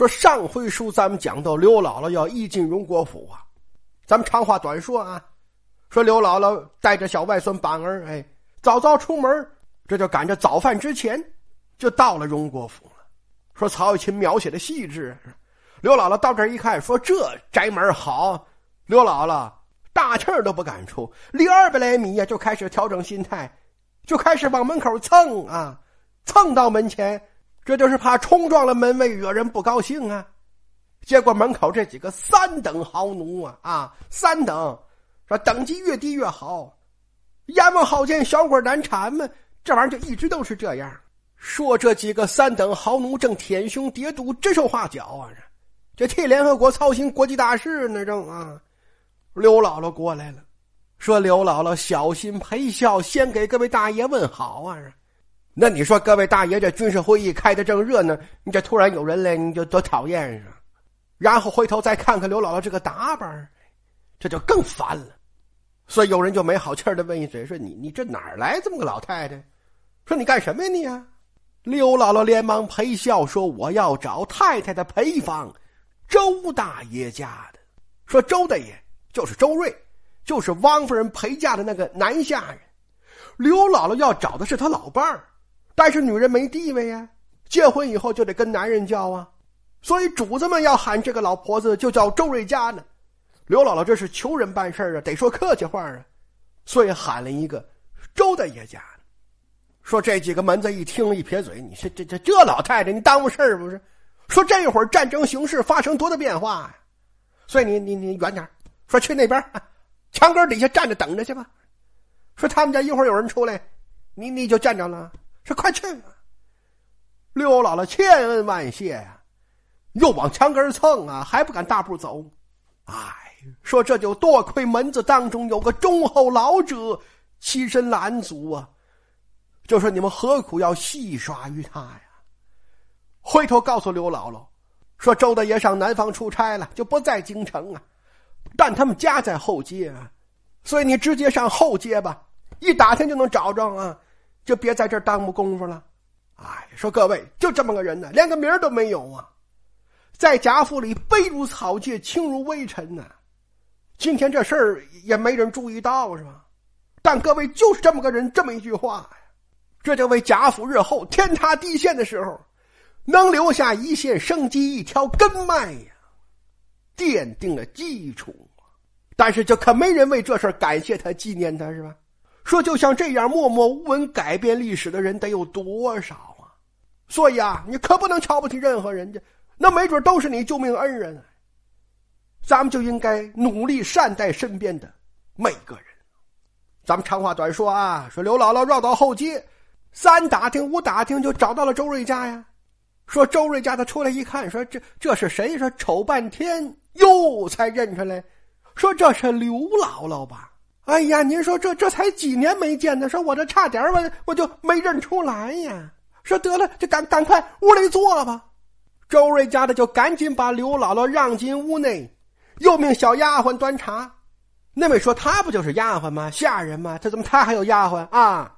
说上回书咱们讲到刘姥姥要一进荣国府啊，咱们长话短说啊，说刘姥姥带着小外孙板儿，哎，早早出门，这就赶着早饭之前就到了荣国府了。说曹雪芹描写的细致，刘姥姥到这儿一看，说这宅门好，刘姥姥大气儿都不敢出，离二百来米呀，就开始调整心态，就开始往门口蹭啊，蹭到门前。这就是怕冲撞了门卫，惹人不高兴啊！结果门口这几个三等豪奴啊啊，三等，说等级越低越好，阎王好见，小鬼难缠嘛。这玩意儿就一直都是这样。说这几个三等豪奴正舔胸叠肚，指手画脚啊！这替联合国操心国际大事呢，正啊。刘姥姥过来了，说：“刘姥姥小心陪笑，先给各位大爷问好啊。”那你说，各位大爷，这军事会议开的正热闹，你这突然有人来，你就多讨厌啊！然后回头再看看刘姥姥这个打扮，这就更烦了。所以有人就没好气的问一嘴：“说你你这哪儿来这么个老太太？说你干什么呀你啊？”刘姥姥连忙陪笑说：“我要找太太的陪房，周大爷家的。说周大爷就是周瑞，就是汪夫人陪嫁的那个男下人。刘姥姥要找的是他老伴儿。”但是女人没地位呀，结婚以后就得跟男人叫啊，所以主子们要喊这个老婆子就叫周瑞家呢。刘姥姥这是求人办事啊，得说客气话啊，所以喊了一个周大爷家。说这几个门子一听一撇嘴，你说这这这老太太你耽误事儿不是？说这会儿战争形势发生多大变化呀？所以你你你远点说去那边墙根底下站着等着去吧。说他们家一会儿有人出来，你你就站着了。快去！刘姥姥千恩万谢呀，又往墙根蹭啊，还不敢大步走。哎，说这就多亏门子当中有个忠厚老者起身拦阻啊，就说你们何苦要戏耍于他呀？回头告诉刘姥姥，说周大爷上南方出差了，就不在京城啊，但他们家在后街啊，所以你直接上后街吧，一打听就能找着啊。就别在这儿耽误功夫了，哎，说各位就这么个人呢，连个名都没有啊，在贾府里卑如草芥，轻如微尘呢。今天这事儿也没人注意到是吧？但各位就是这么个人，这么一句话呀，这就为贾府日后天塌地陷的时候，能留下一线生机、一条根脉呀，奠定了基础。但是就可没人为这事感谢他、纪念他，是吧？说就像这样默默无闻改变历史的人得有多少啊？所以啊，你可不能瞧不起任何人家，那没准都是你救命恩人。咱们就应该努力善待身边的每个人。咱们长话短说啊，说刘姥姥绕到后街，三打听五打听就找到了周瑞家呀。说周瑞家的出来一看，说这这是谁？说瞅半天哟，才认出来，说这是刘姥姥吧。哎呀，您说这这才几年没见呢？说我这差点我我就没认出来呀。说得了，就赶赶快屋里坐吧。周瑞家的就赶紧把刘姥姥让进屋内，又命小丫鬟端茶。那位说他不就是丫鬟吗？下人吗？他怎么他还有丫鬟啊？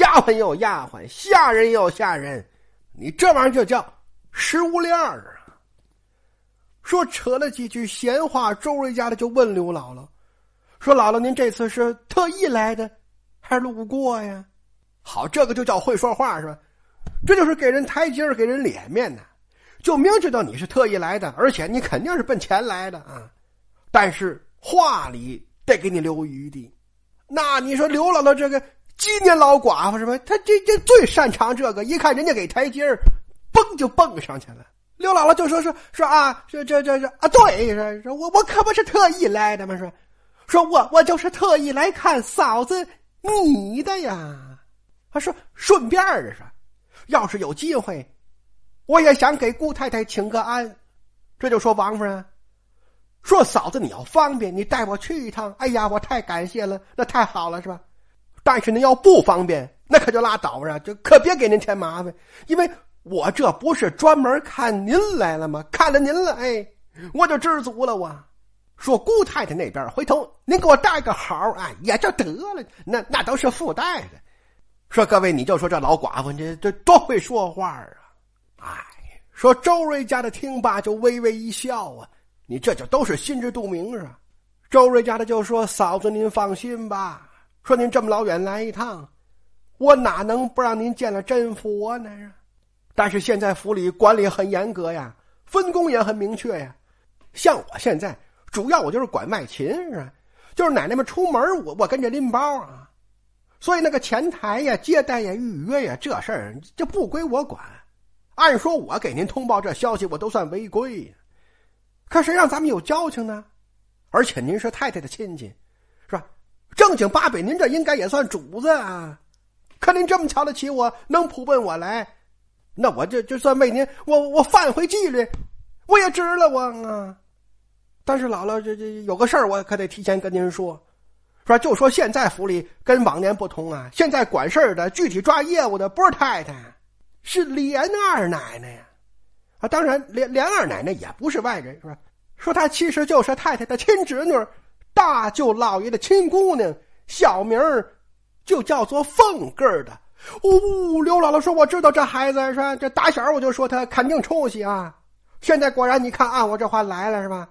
丫鬟也有丫鬟，下人也有下人，你这玩意儿就叫食物链儿啊。说扯了几句闲话，周瑞家的就问刘姥姥。说姥姥，您这次是特意来的，还是路过呀？好，这个就叫会说话是吧？这就是给人台阶给人脸面呢。就明知道你是特意来的，而且你肯定是奔钱来的啊。但是话里得给你留余地。那你说刘姥姥这个几年老寡妇是吧？她这这最擅长这个，一看人家给台阶儿，蹦就蹦上去了。刘姥姥就说说说啊，这这这这啊，对，说我我可不是特意来的嘛，说。说我我就是特意来看嫂子你的呀，他说顺便的说，要是有机会，我也想给姑太太请个安。这就说王夫人，说嫂子你要方便，你带我去一趟。哎呀，我太感谢了，那太好了是吧？但是您要不方便，那可就拉倒啊，就可别给您添麻烦，因为我这不是专门看您来了吗？看了您了，哎，我就知足了我。说姑太太那边回头您给我带个好啊，也就得了。那那都是附带的。说各位，你就说这老寡妇这这多会说话啊！哎，说周瑞家的听罢就微微一笑啊，你这就都是心知肚明啊。周瑞家的就说：“嫂子您放心吧，说您这么老远来一趟，我哪能不让您见了真佛呢？但是现在府里管理很严格呀，分工也很明确呀。像我现在主要我就是管卖琴是吧？就是奶奶们出门，我我跟着拎包啊。所以那个前台呀、接待呀、预约呀这事儿就不归我管。按说我给您通报这消息，我都算违规。可谁让咱们有交情呢？而且您是太太的亲戚，是吧？正经八百，您这应该也算主子啊。可您这么瞧得起我，能扑奔我来，那我就就算为您，我我犯回纪律，我也值了我啊。但是姥姥，这这有个事儿，我可得提前跟您说，说就说现在府里跟往年不同啊，现在管事儿的、具体抓业务的不是太太，是连二奶奶呀。啊，当然连连二奶奶也不是外人，是吧？说她其实就是太太的亲侄女，大舅老爷的亲姑娘，小名儿就叫做凤根儿的。哦，刘姥姥说：“我知道这孩子是吧？这打小我就说他肯定出息啊。现在果然，你看按我这话来了是吧？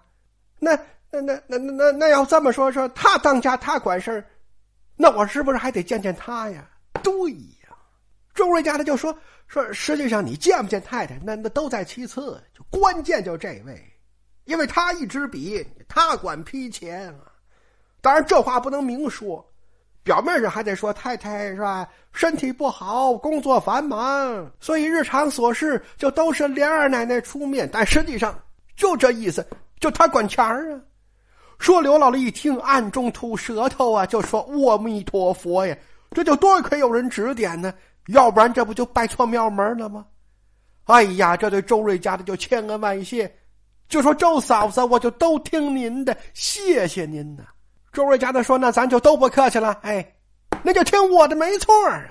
那那那那那那要这么说，说他当家他管事儿，那我是不是还得见见他呀？对呀。周瑞家的就说说，实际上你见不见太太，那那都在其次，就关键就这位。”因为他一支笔，他管批钱啊。当然，这话不能明说，表面上还得说太太是吧？身体不好，工作繁忙，所以日常琐事就都是莲二奶奶出面。但实际上就这意思，就他管钱儿啊。说刘姥姥一听，暗中吐舌头啊，就说：“阿弥陀佛呀，这就多亏有人指点呢，要不然这不就拜错庙门了吗？”哎呀，这对周瑞家的就千恩万谢。就说周嫂子，我就都听您的，谢谢您呐。周瑞家的说：“那咱就都不客气了，哎，那就听我的没错啊。”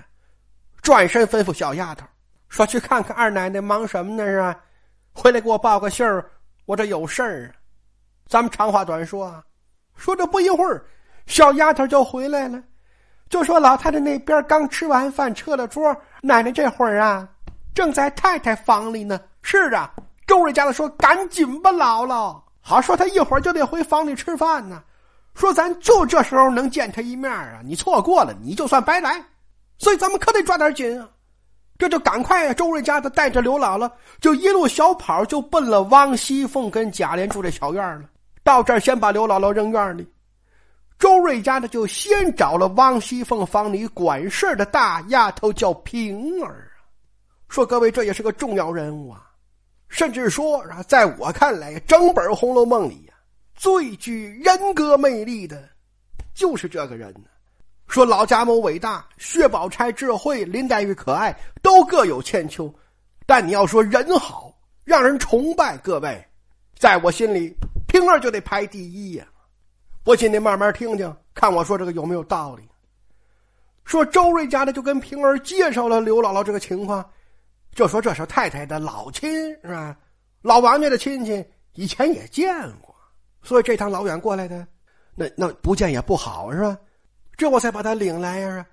转身吩咐小丫头说：“去看看二奶奶忙什么呢？是吧？回来给我报个信儿，我这有事儿啊。”咱们长话短说啊，说这不一会儿，小丫头就回来了，就说老太太那边刚吃完饭，撤了桌，奶奶这会儿啊，正在太太房里呢。是啊。周瑞家的说：“赶紧吧，姥姥。好说他一会儿就得回房里吃饭呢。说咱就这时候能见他一面啊，你错过了，你就算白来。所以咱们可得抓点紧啊！这就赶快啊！周瑞家的带着刘姥姥就一路小跑，就奔了王熙凤跟贾琏住这小院了。到这儿，先把刘姥姥扔院里。周瑞家的就先找了王熙凤房里管事的大丫头，叫平儿啊。说各位，这也是个重要人物啊。”甚至说啊，在我看来，整本《红楼梦》里呀，最具人格魅力的，就是这个人呢。说老贾母伟大，薛宝钗智慧，林黛玉可爱，都各有千秋。但你要说人好，让人崇拜，各位，在我心里，平儿就得排第一呀。不信你慢慢听听，看我说这个有没有道理。说周瑞家的就跟平儿介绍了刘姥姥这个情况。就说这是太太的老亲是吧？老王家的亲戚以前也见过，所以这趟老远过来的，那那不见也不好是吧？这我才把他领来呀，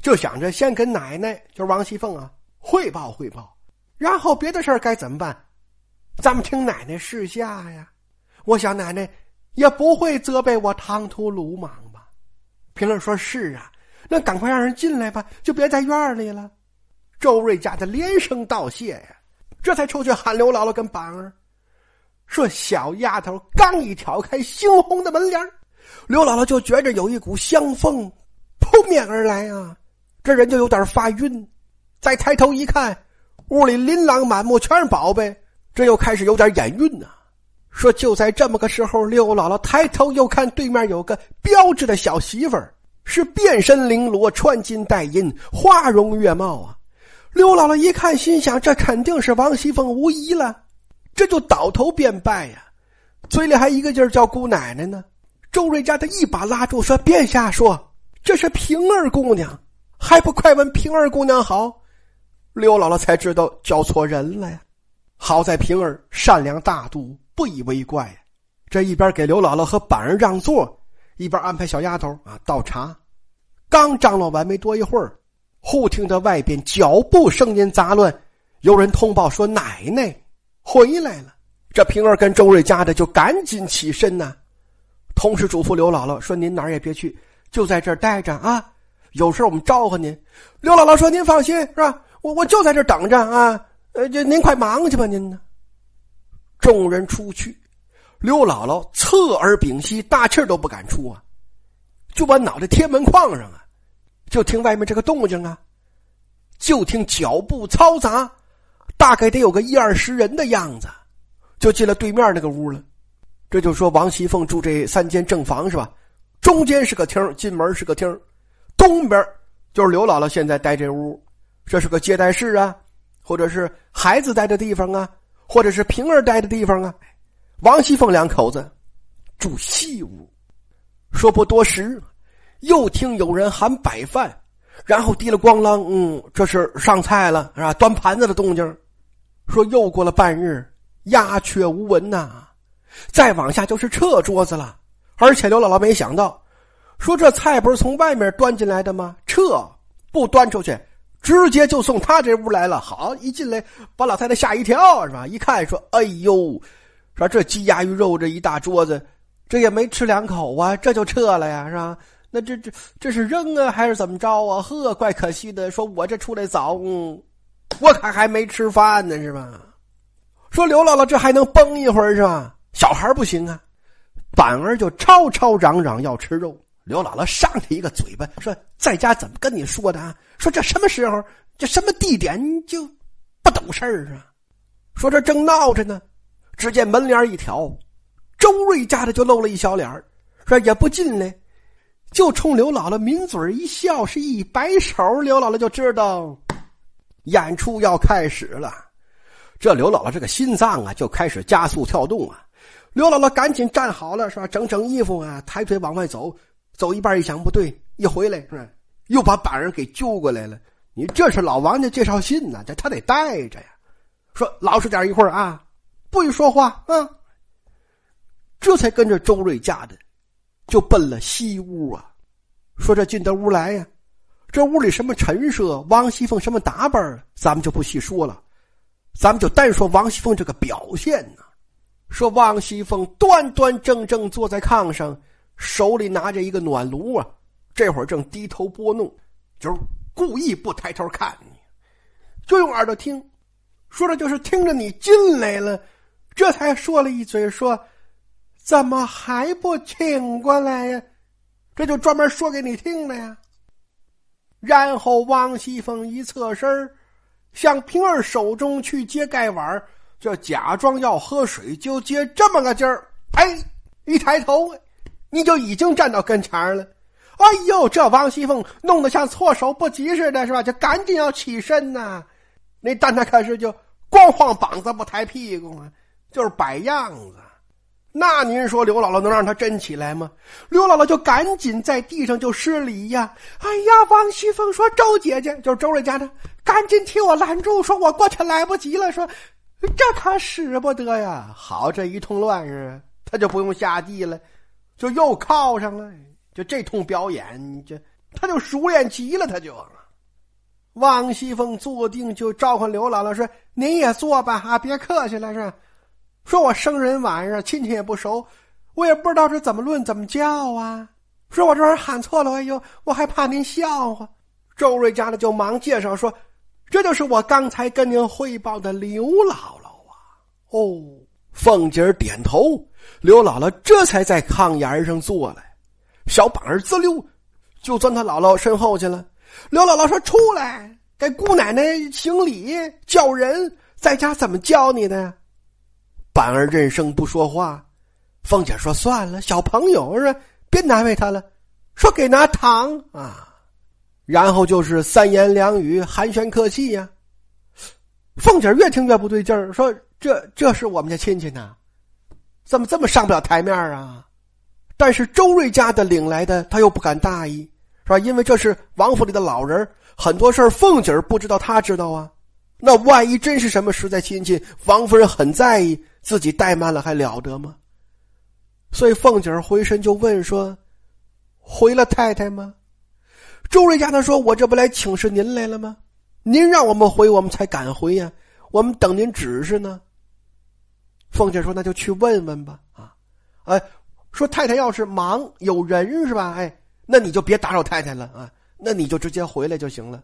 就想着先跟奶奶，就是王熙凤啊汇报汇报，然后别的事儿该怎么办，咱们听奶奶示下呀。我想奶奶也不会责备我唐突鲁莽吧？平儿说是啊，那赶快让人进来吧，就别在院里了。周瑞家的连声道谢呀，这才出去喊刘姥姥跟板儿，说小丫头刚一挑开猩红的门帘刘姥姥就觉着有一股香风扑面而来啊，这人就有点发晕。再抬头一看，屋里琳琅满目全是宝贝，这又开始有点眼晕呐。说就在这么个时候，刘姥姥抬头又看对面有个标致的小媳妇儿，是遍身绫罗，穿金戴银，花容月貌啊。刘姥姥一看，心想：这肯定是王熙凤无疑了，这就倒头便拜呀，嘴里还一个劲儿叫姑奶奶呢。周瑞家的一把拉住，说：“别瞎说，这是平儿姑娘，还不快问平儿姑娘好。”刘姥姥才知道叫错人了呀。好在平儿善良大度，不以为怪。这一边给刘姥姥和板儿让座，一边安排小丫头啊倒茶。刚张罗完没多一会儿。忽听得外边脚步声音杂乱，有人通报说：“奶奶，回来了。这平儿跟周瑞家的就赶紧起身呐，同时嘱咐刘姥姥说：“您哪儿也别去，就在这儿待着啊。有事我们招呼您。”刘姥姥说：“您放心，是吧？我我就在这等着啊。呃，就您快忙去吧，您呢。”众人出去，刘姥姥侧耳屏息，大气都不敢出啊，就把脑袋贴门框上啊，就听外面这个动静啊，就听脚步嘈杂，大概得有个一二十人的样子。就进了对面那个屋了，这就说王熙凤住这三间正房是吧？中间是个厅，进门是个厅，东边就是刘姥姥现在待这屋，这是个接待室啊，或者是孩子待的地方啊，或者是平儿待的地方啊。王熙凤两口子住西屋，说不多时，又听有人喊摆饭，然后滴了咣啷，嗯，这是上菜了是吧？端盘子的动静。说又过了半日。鸦雀无闻呐，再往下就是撤桌子了。而且刘姥姥没想到，说这菜不是从外面端进来的吗？撤不端出去，直接就送他这屋来了。好，一进来把老太太吓一跳，是吧？一看说：“哎呦，说这鸡鸭鱼肉这一大桌子，这也没吃两口啊，这就撤了呀，是吧？那这这这是扔啊，还是怎么着啊？呵，怪可惜的。说我这出来早，我可还没吃饭呢，是吧？”说刘姥姥这还能崩一会儿是吧？小孩不行啊，反而就吵吵嚷嚷要吃肉。刘姥姥上他一个嘴巴，说在家怎么跟你说的啊？说这什么时候，这什么地点就不懂事啊？说这正闹着呢，只见门帘一挑，周瑞家的就露了一小脸说也不进来，就冲刘姥姥抿嘴一笑，是一摆手，刘姥姥就知道演出要开始了。这刘姥姥这个心脏啊，就开始加速跳动啊！刘姥姥赶紧站好了，是吧？整整衣服啊，抬腿往外走。走一半一想不对，一回来是吧？又把板儿给揪过来了。你这是老王家介绍信呢，这他得带着呀。说老实点一会儿啊，不许说话啊。这才跟着周瑞家的，就奔了西屋啊。说这进到屋来呀，这屋里什么陈设，王熙凤什么打扮，咱们就不细说了。咱们就单说王熙凤这个表现呢，说王熙凤端端正正坐在炕上，手里拿着一个暖炉啊，这会儿正低头拨弄，就是故意不抬头看你，就用耳朵听，说的就是听着你进来了，这才说了一嘴说，怎么还不请过来呀？这就专门说给你听的呀。然后王熙凤一侧身向平儿手中去接盖碗，就假装要喝水，就接这么个劲儿。哎，一抬头，你就已经站到跟前了。哎呦，这王熙凤弄得像措手不及似的，是吧？就赶紧要起身呐。那但他可是就光晃膀子不抬屁股啊，就是摆样子。那您说刘姥姥能让他真起来吗？刘姥姥就赶紧在地上就施礼呀！哎呀，王熙凤说：“周姐姐，就是周瑞家的，赶紧替我拦住，说我过去来不及了。说这可使不得呀！好，这一通乱是，他就不用下地了，就又靠上了。就这通表演，这他就熟练极了。他就王熙凤坐定，就召唤刘姥姥说：“您也坐吧，啊，别客气了，是。”说我生人晚上，亲戚也不熟，我也不知道这怎么论怎么叫啊。说我这玩意喊错了，哎呦，我还怕您笑话。周瑞家的就忙介绍说，这就是我刚才跟您汇报的刘姥姥啊。哦，凤姐点头，刘姥姥这才在炕沿上坐来，小板儿滋溜就钻他姥姥身后去了。刘姥姥说：“出来，给姑奶奶行礼，叫人，在家怎么教你的呀？”板儿认生不说话，凤姐说：“算了，小朋友是别难为他了。”说：“给拿糖啊。”然后就是三言两语寒暄客气呀。凤姐越听越不对劲儿，说：“这这是我们家亲戚呢，怎么这么上不了台面啊？”但是周瑞家的领来的，他又不敢大意，是吧？因为这是王府里的老人，很多事儿凤姐儿不知道，他知道啊。那万一真是什么实在亲戚，王夫人很在意。自己怠慢了还了得吗？所以凤姐儿回身就问说：“回了太太吗？”周瑞家他说：“我这不来请示您来了吗？您让我们回，我们才敢回呀。我们等您指示呢。”凤姐说：“那就去问问吧。”啊，哎，说太太要是忙有人是吧？哎，那你就别打扰太太了啊，那你就直接回来就行了，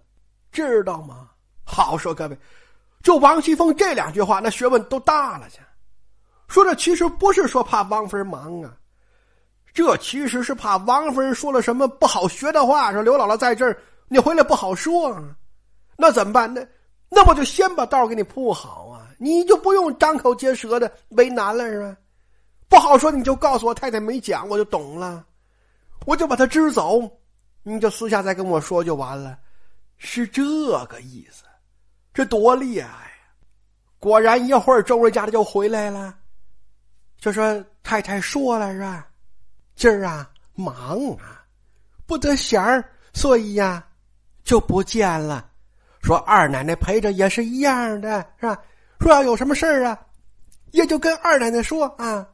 知道吗？好说各位，就王熙凤这两句话，那学问都大了去。说这其实不是说怕王夫人忙啊，这其实是怕王夫人说了什么不好学的话，说刘姥姥在这儿，你回来不好说啊。那怎么办？那那我就先把道给你铺好啊，你就不用张口结舌的为难了是吧？不好说，你就告诉我太太没讲，我就懂了，我就把他支走，你就私下再跟我说就完了，是这个意思。这多厉害呀！果然一会儿周瑞家的就回来了。就说太太说了是吧？今儿啊忙啊，不得闲儿，所以呀就不见了。说二奶奶陪着也是一样的，是吧？说要有什么事儿啊，也就跟二奶奶说啊，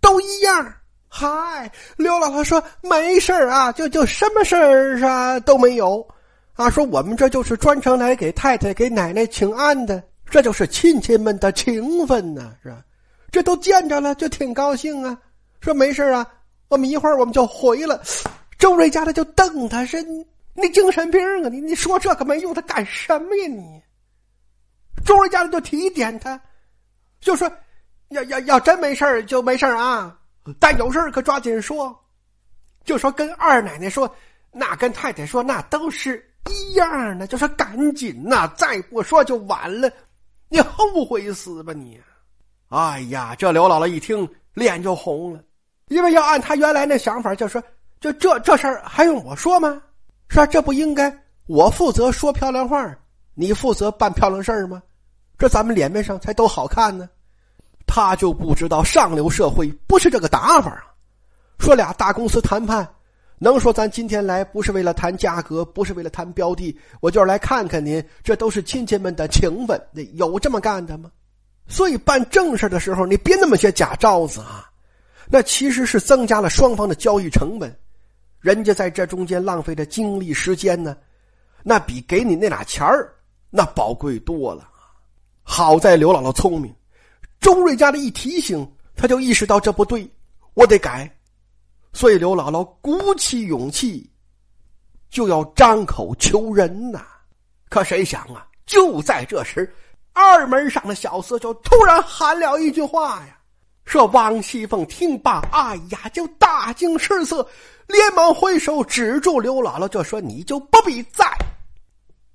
都一样。嗨，刘姥姥说没事儿啊，就就什么事儿啊都没有啊。说我们这就是专程来给太太给奶奶请安的，这就是亲戚们的情分呢，是吧？这都见着了，就挺高兴啊。说没事啊，我们一会儿我们就回了。周瑞家的就瞪他，说：“你精神病啊？你你说这个没用，他干什么呀？你？”众人家里就提点他，就说：“要要要真没事就没事啊，但有事可抓紧说。”就说跟二奶奶说，那跟太太说，那都是一样的。就说赶紧呐，再不说就晚了，你后悔死吧你！哎呀，这刘姥姥一听脸就红了，因为要按她原来那想法，就说就这这事儿还用我说吗？是吧？这不应该我负责说漂亮话，你负责办漂亮事儿吗？这咱们脸面上才都好看呢。他就不知道上流社会不是这个打法啊。说俩大公司谈判，能说咱今天来不是为了谈价格，不是为了谈标的，我就是来看看您，这都是亲戚们的情分，那有这么干的吗？所以办正事的时候，你别那么些假招子啊！那其实是增加了双方的交易成本，人家在这中间浪费的精力时间呢，那比给你那俩钱儿那宝贵多了。好在刘姥姥聪明，周瑞家的一提醒，他就意识到这不对，我得改。所以刘姥姥鼓起勇气，就要张口求人呐。可谁想啊，就在这时。二门上的小厮就突然喊了一句话呀，说：“王熙凤听罢，哎呀，就大惊失色，连忙挥手指住刘姥姥，就说：‘你就不必再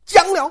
讲了。’”